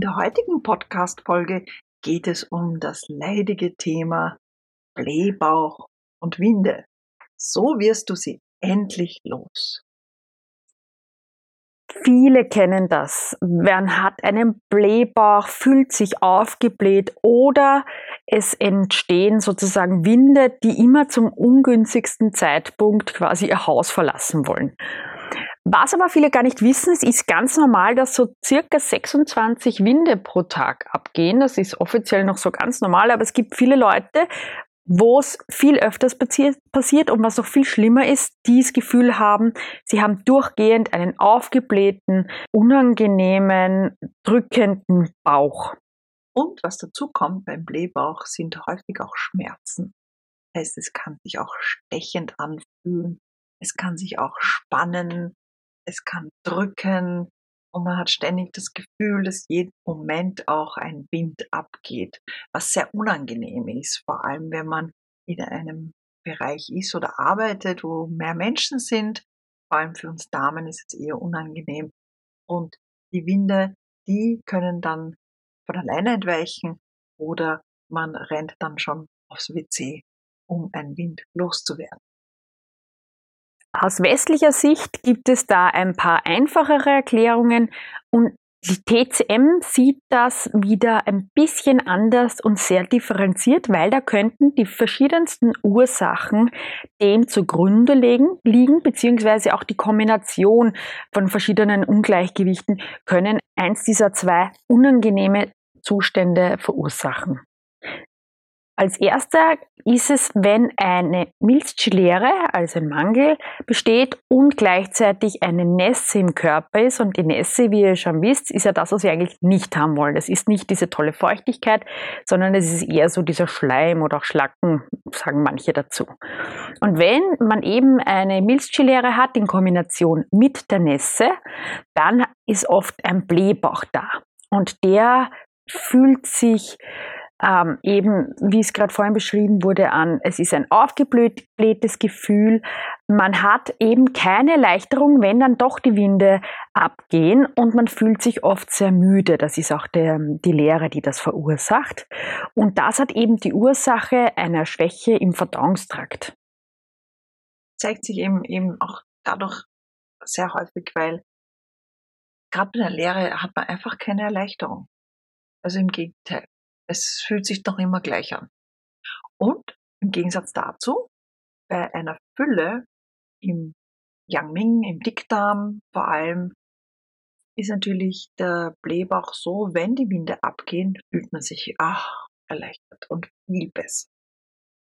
In der heutigen Podcast-Folge geht es um das leidige Thema Blähbauch und Winde. So wirst du sie endlich los. Viele kennen das. Man hat einen Blähbauch, fühlt sich aufgebläht oder es entstehen sozusagen Winde, die immer zum ungünstigsten Zeitpunkt quasi ihr Haus verlassen wollen. Was aber viele gar nicht wissen, es ist ganz normal, dass so circa 26 Winde pro Tag abgehen. Das ist offiziell noch so ganz normal, aber es gibt viele Leute, wo es viel öfters passiert und was noch viel schlimmer ist, die das Gefühl haben, sie haben durchgehend einen aufgeblähten, unangenehmen, drückenden Bauch. Und was dazu kommt beim Blähbauch sind häufig auch Schmerzen. Heißt, es kann sich auch stechend anfühlen, es kann sich auch spannen, es kann drücken und man hat ständig das Gefühl, dass jeden Moment auch ein Wind abgeht, was sehr unangenehm ist, vor allem wenn man in einem Bereich ist oder arbeitet, wo mehr Menschen sind. Vor allem für uns Damen ist es eher unangenehm. Und die Winde, die können dann von alleine entweichen oder man rennt dann schon aufs WC, um einen Wind loszuwerden. Aus westlicher Sicht gibt es da ein paar einfachere Erklärungen und die TCM sieht das wieder ein bisschen anders und sehr differenziert, weil da könnten die verschiedensten Ursachen dem zugrunde liegen, liegen beziehungsweise auch die Kombination von verschiedenen Ungleichgewichten können eins dieser zwei unangenehme Zustände verursachen. Als erster ist es, wenn eine Milzschlere, also ein Mangel, besteht und gleichzeitig eine Nässe im Körper ist. Und die Nässe, wie ihr schon wisst, ist ja das, was wir eigentlich nicht haben wollen. Das ist nicht diese tolle Feuchtigkeit, sondern es ist eher so dieser Schleim oder auch Schlacken, sagen manche dazu. Und wenn man eben eine Milzschlere hat in Kombination mit der Nässe, dann ist oft ein Blähbauch da. Und der fühlt sich ähm, eben, wie es gerade vorhin beschrieben wurde, an, es ist ein aufgeblähtes Gefühl. Man hat eben keine Erleichterung, wenn dann doch die Winde abgehen und man fühlt sich oft sehr müde. Das ist auch der, die Lehre, die das verursacht. Und das hat eben die Ursache einer Schwäche im Verdauungstrakt. Zeigt sich eben, eben auch dadurch sehr häufig, weil gerade bei der Lehre hat man einfach keine Erleichterung. Also im Gegenteil. Es fühlt sich doch immer gleich an. Und im Gegensatz dazu, bei einer Fülle im Yangming, im Dickdarm vor allem, ist natürlich der Blähbauch so, wenn die Winde abgehen, fühlt man sich ach, erleichtert und viel besser.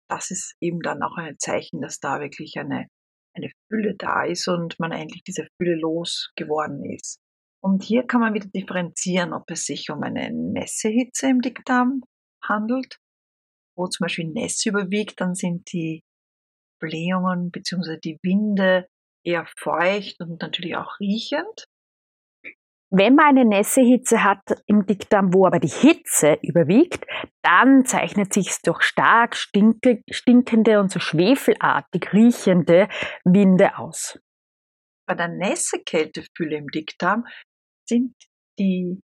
Das ist eben dann auch ein Zeichen, dass da wirklich eine, eine Fülle da ist und man endlich diese Fülle losgeworden ist. Und hier kann man wieder differenzieren, ob es sich um eine Nässehitze im Dickdarm handelt, wo zum Beispiel Nässe überwiegt, dann sind die Blähungen bzw. die Winde eher feucht und natürlich auch riechend. Wenn man eine Nässehitze hat im Dickdarm, wo aber die Hitze überwiegt, dann zeichnet sich es durch stark stinkende und so schwefelartig riechende Winde aus. Bei der Nässekältefülle im Dickdarm sind die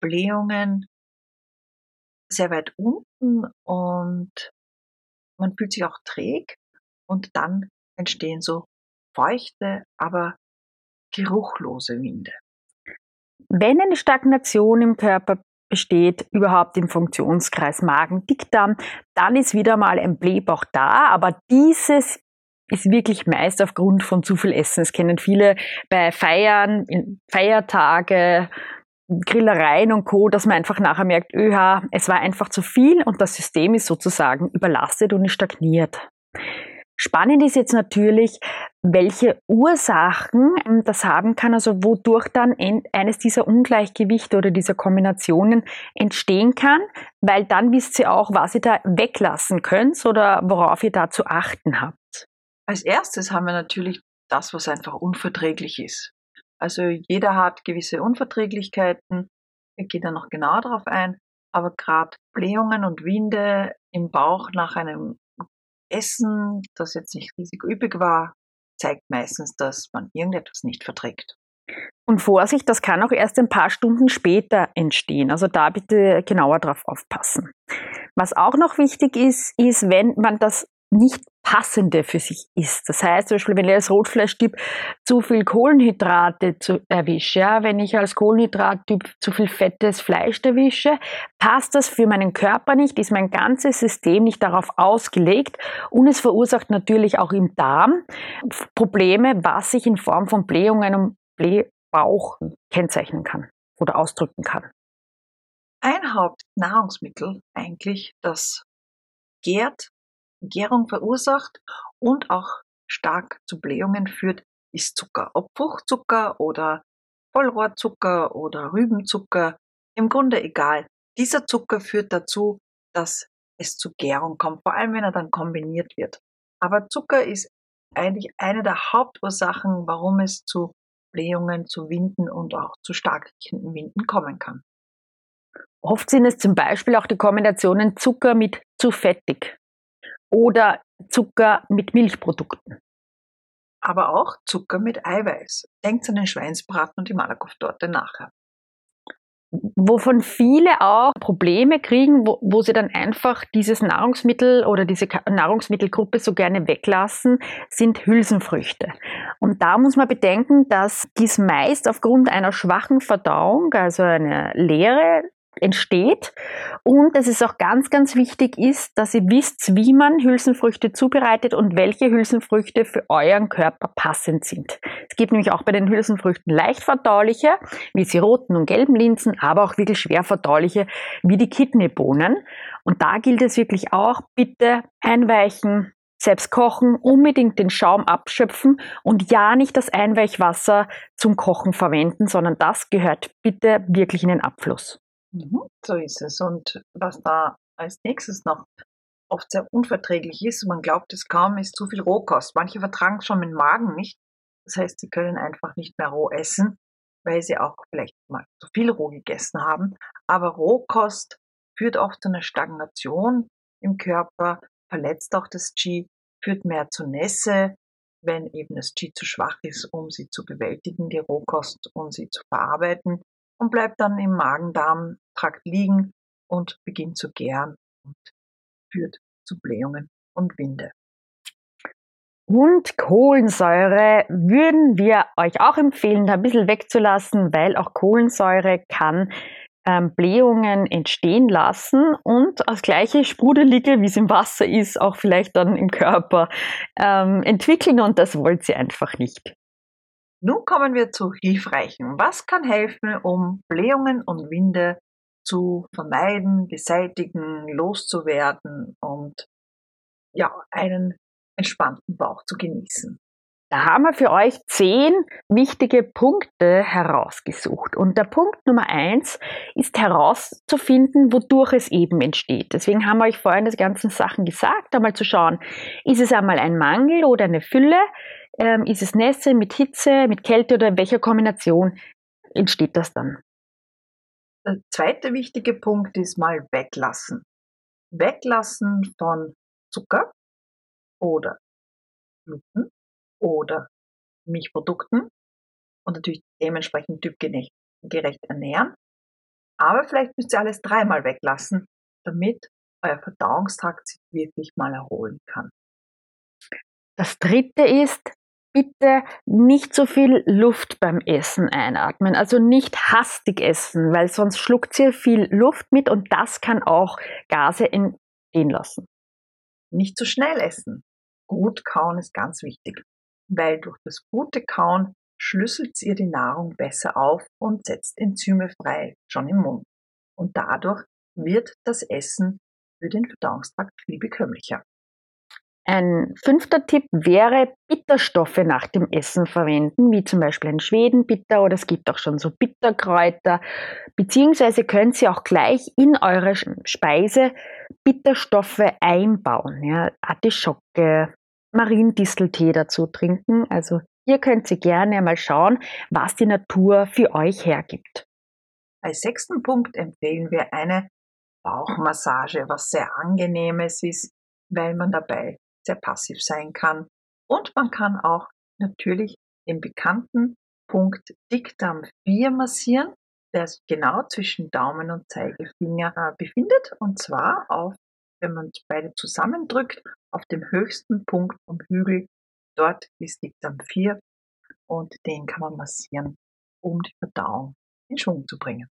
Blähungen sehr weit unten und man fühlt sich auch träg und dann entstehen so feuchte, aber geruchlose Winde. Wenn eine Stagnation im Körper besteht, überhaupt im Funktionskreis Magen-Dickdarm, dann ist wieder mal ein Blähbauch da, aber dieses ist wirklich meist aufgrund von zu viel Essen. Das kennen viele bei Feiern, Feiertage, Grillereien und Co., dass man einfach nachher merkt, öha, es war einfach zu viel und das System ist sozusagen überlastet und ist stagniert. Spannend ist jetzt natürlich, welche Ursachen das haben kann, also wodurch dann eines dieser Ungleichgewichte oder dieser Kombinationen entstehen kann, weil dann wisst ihr auch, was ihr da weglassen könnt oder worauf ihr da zu achten habt. Als erstes haben wir natürlich das, was einfach unverträglich ist. Also jeder hat gewisse Unverträglichkeiten. Ich gehe da noch genauer drauf ein. Aber gerade Blähungen und Winde im Bauch nach einem Essen, das jetzt nicht riesig üppig war, zeigt meistens, dass man irgendetwas nicht verträgt. Und Vorsicht, das kann auch erst ein paar Stunden später entstehen. Also da bitte genauer drauf aufpassen. Was auch noch wichtig ist, ist, wenn man das nicht passende für sich isst. Das heißt zum Beispiel, wenn ich als Rotfleischtyp zu viel Kohlenhydrate zu, erwische, ja, wenn ich als Kohlenhydrattyp zu viel fettes Fleisch erwische, passt das für meinen Körper nicht, ist mein ganzes System nicht darauf ausgelegt und es verursacht natürlich auch im Darm Probleme, was sich in Form von Blähungen und Blähbauch kennzeichnen kann oder ausdrücken kann. Ein Hauptnahrungsmittel eigentlich, das gärt Gärung verursacht und auch stark zu Blähungen führt, ist Zucker. Ob Fruchtzucker oder Vollrohrzucker oder Rübenzucker, im Grunde egal. Dieser Zucker führt dazu, dass es zu Gärung kommt, vor allem wenn er dann kombiniert wird. Aber Zucker ist eigentlich eine der Hauptursachen, warum es zu Blähungen, zu Winden und auch zu stark riechenden Winden kommen kann. Oft sind es zum Beispiel auch die Kombinationen Zucker mit zu fettig oder Zucker mit Milchprodukten. Aber auch Zucker mit Eiweiß. Denkt an den Schweinsbraten und die Malakoff-Torte nachher. Wovon viele auch Probleme kriegen, wo, wo sie dann einfach dieses Nahrungsmittel oder diese Nahrungsmittelgruppe so gerne weglassen, sind Hülsenfrüchte. Und da muss man bedenken, dass dies meist aufgrund einer schwachen Verdauung, also eine Leere entsteht und dass es auch ganz, ganz wichtig ist, dass ihr wisst, wie man Hülsenfrüchte zubereitet und welche Hülsenfrüchte für euren Körper passend sind. Es gibt nämlich auch bei den Hülsenfrüchten leicht verdauliche, wie die roten und gelben Linsen, aber auch wirklich schwer verdauliche, wie die Kidneybohnen. Und da gilt es wirklich auch, bitte einweichen, selbst kochen, unbedingt den Schaum abschöpfen und ja nicht das Einweichwasser zum Kochen verwenden, sondern das gehört bitte wirklich in den Abfluss. Mhm, so ist es. Und was da als nächstes noch oft sehr unverträglich ist, man glaubt es kaum, ist zu viel Rohkost. Manche vertragen schon mit dem Magen nicht. Das heißt, sie können einfach nicht mehr roh essen, weil sie auch vielleicht mal zu viel roh gegessen haben. Aber Rohkost führt auch zu einer Stagnation im Körper, verletzt auch das Qi, führt mehr zu Nässe, wenn eben das Qi zu schwach ist, um sie zu bewältigen, die Rohkost, um sie zu verarbeiten und bleibt dann im Magen-Darm-Trakt liegen und beginnt zu gären und führt zu Blähungen und Winde. Und Kohlensäure würden wir euch auch empfehlen, da ein bisschen wegzulassen, weil auch Kohlensäure kann ähm, Blähungen entstehen lassen und das gleiche Sprudelige, wie es im Wasser ist, auch vielleicht dann im Körper ähm, entwickeln und das wollt ihr einfach nicht. Nun kommen wir zu Hilfreichen. Was kann helfen, um Blähungen und Winde zu vermeiden, beseitigen, loszuwerden und ja, einen entspannten Bauch zu genießen? Da haben wir für euch zehn wichtige Punkte herausgesucht. Und der Punkt Nummer eins ist herauszufinden, wodurch es eben entsteht. Deswegen haben wir euch vorhin die ganzen Sachen gesagt, einmal zu schauen, ist es einmal ein Mangel oder eine Fülle? Ähm, ist es Nässe mit Hitze, mit Kälte oder in welcher Kombination entsteht das dann? Der zweite wichtige Punkt ist mal weglassen. Weglassen von Zucker oder Gluten oder Milchprodukten und natürlich dementsprechend typgerecht ernähren. Aber vielleicht müsst ihr alles dreimal weglassen, damit euer Verdauungstrakt sich wirklich mal erholen kann. Das dritte ist, bitte nicht so viel Luft beim Essen einatmen. Also nicht hastig essen, weil sonst schluckt ihr viel Luft mit und das kann auch Gase entstehen lassen. Nicht zu schnell essen. Gut kauen ist ganz wichtig, weil durch das gute Kauen schlüsselt ihr die Nahrung besser auf und setzt Enzyme frei, schon im Mund. Und dadurch wird das Essen für den Verdauungstrakt viel bekömmlicher. Ein fünfter Tipp wäre, Bitterstoffe nach dem Essen verwenden, wie zum Beispiel ein Schwedenbitter oder es gibt auch schon so Bitterkräuter, beziehungsweise könnt ihr auch gleich in eure Speise Bitterstoffe einbauen. Ja, Artischocke, Mariendisteltee dazu trinken. Also hier könnt ihr gerne mal schauen, was die Natur für euch hergibt. Als sechsten Punkt empfehlen wir eine Bauchmassage, was sehr angenehmes ist, weil man dabei sehr passiv sein kann. Und man kann auch natürlich den bekannten Punkt Dickdarm 4 massieren, der sich genau zwischen Daumen und Zeigefinger äh, befindet. Und zwar auf, wenn man beide zusammendrückt, auf dem höchsten Punkt vom Hügel. Dort ist Dickdarm 4 und den kann man massieren, um die Verdauung in Schwung zu bringen.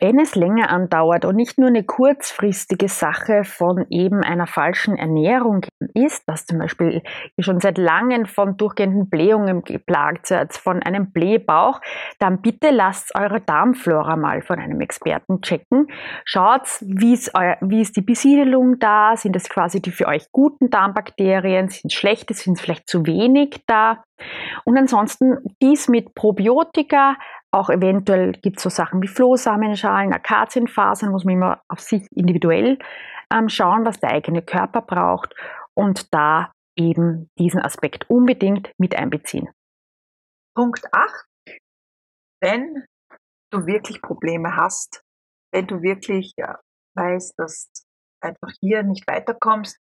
Wenn es länger andauert und nicht nur eine kurzfristige Sache von eben einer falschen Ernährung ist, dass zum Beispiel ihr schon seit langem von durchgehenden Blähungen geplagt seid, von einem Blähbauch, dann bitte lasst eure Darmflora mal von einem Experten checken. Schaut, wie ist, wie ist die Besiedelung da? Sind es quasi die für euch guten Darmbakterien? Sind es schlechte? Sind es vielleicht zu wenig da? Und ansonsten dies mit Probiotika, auch eventuell gibt es so Sachen wie Flohsamenschalen, Akazienfasern, muss man immer auf sich individuell ähm, schauen, was der eigene Körper braucht und da eben diesen Aspekt unbedingt mit einbeziehen. Punkt 8. Wenn du wirklich Probleme hast, wenn du wirklich ja, weißt, dass einfach hier nicht weiterkommst,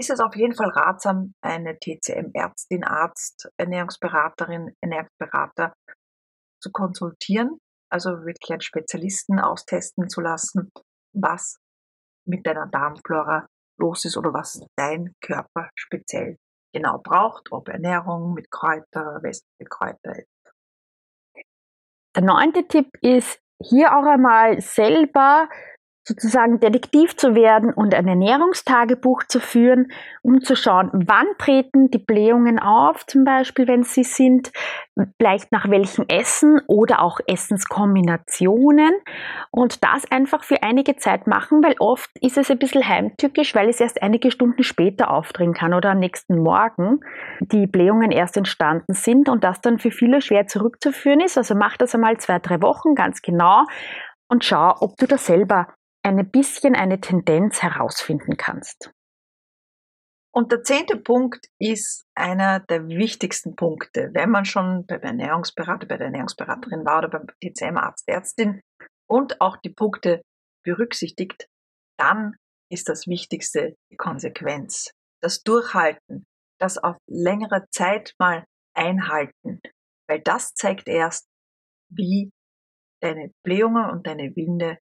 ist es auf jeden Fall ratsam, eine TCM-Ärztin, Arzt, Ernährungsberaterin, Ernährungsberater zu konsultieren, also wirklich einen Spezialisten austesten zu lassen, was mit deiner Darmflora los ist oder was dein Körper speziell genau braucht, ob Ernährung mit Kräuter, westliche Kräuter. Der neunte Tipp ist, hier auch einmal selber sozusagen Detektiv zu werden und ein Ernährungstagebuch zu führen, um zu schauen, wann treten die Blähungen auf, zum Beispiel, wenn sie sind, vielleicht nach welchem Essen oder auch Essenskombinationen und das einfach für einige Zeit machen, weil oft ist es ein bisschen heimtückisch, weil es erst einige Stunden später aufdrehen kann oder am nächsten Morgen die Blähungen erst entstanden sind und das dann für viele schwer zurückzuführen ist. Also mach das einmal zwei, drei Wochen ganz genau und schau, ob du das selber ein bisschen eine Tendenz herausfinden kannst. Und der zehnte Punkt ist einer der wichtigsten Punkte, wenn man schon beim Ernährungsberater, bei der Ernährungsberaterin war oder beim TCM-Arzt, Ärztin und auch die Punkte berücksichtigt, dann ist das Wichtigste die Konsequenz, das Durchhalten, das auf längere Zeit mal einhalten, weil das zeigt erst, wie deine Blähungen und deine Winde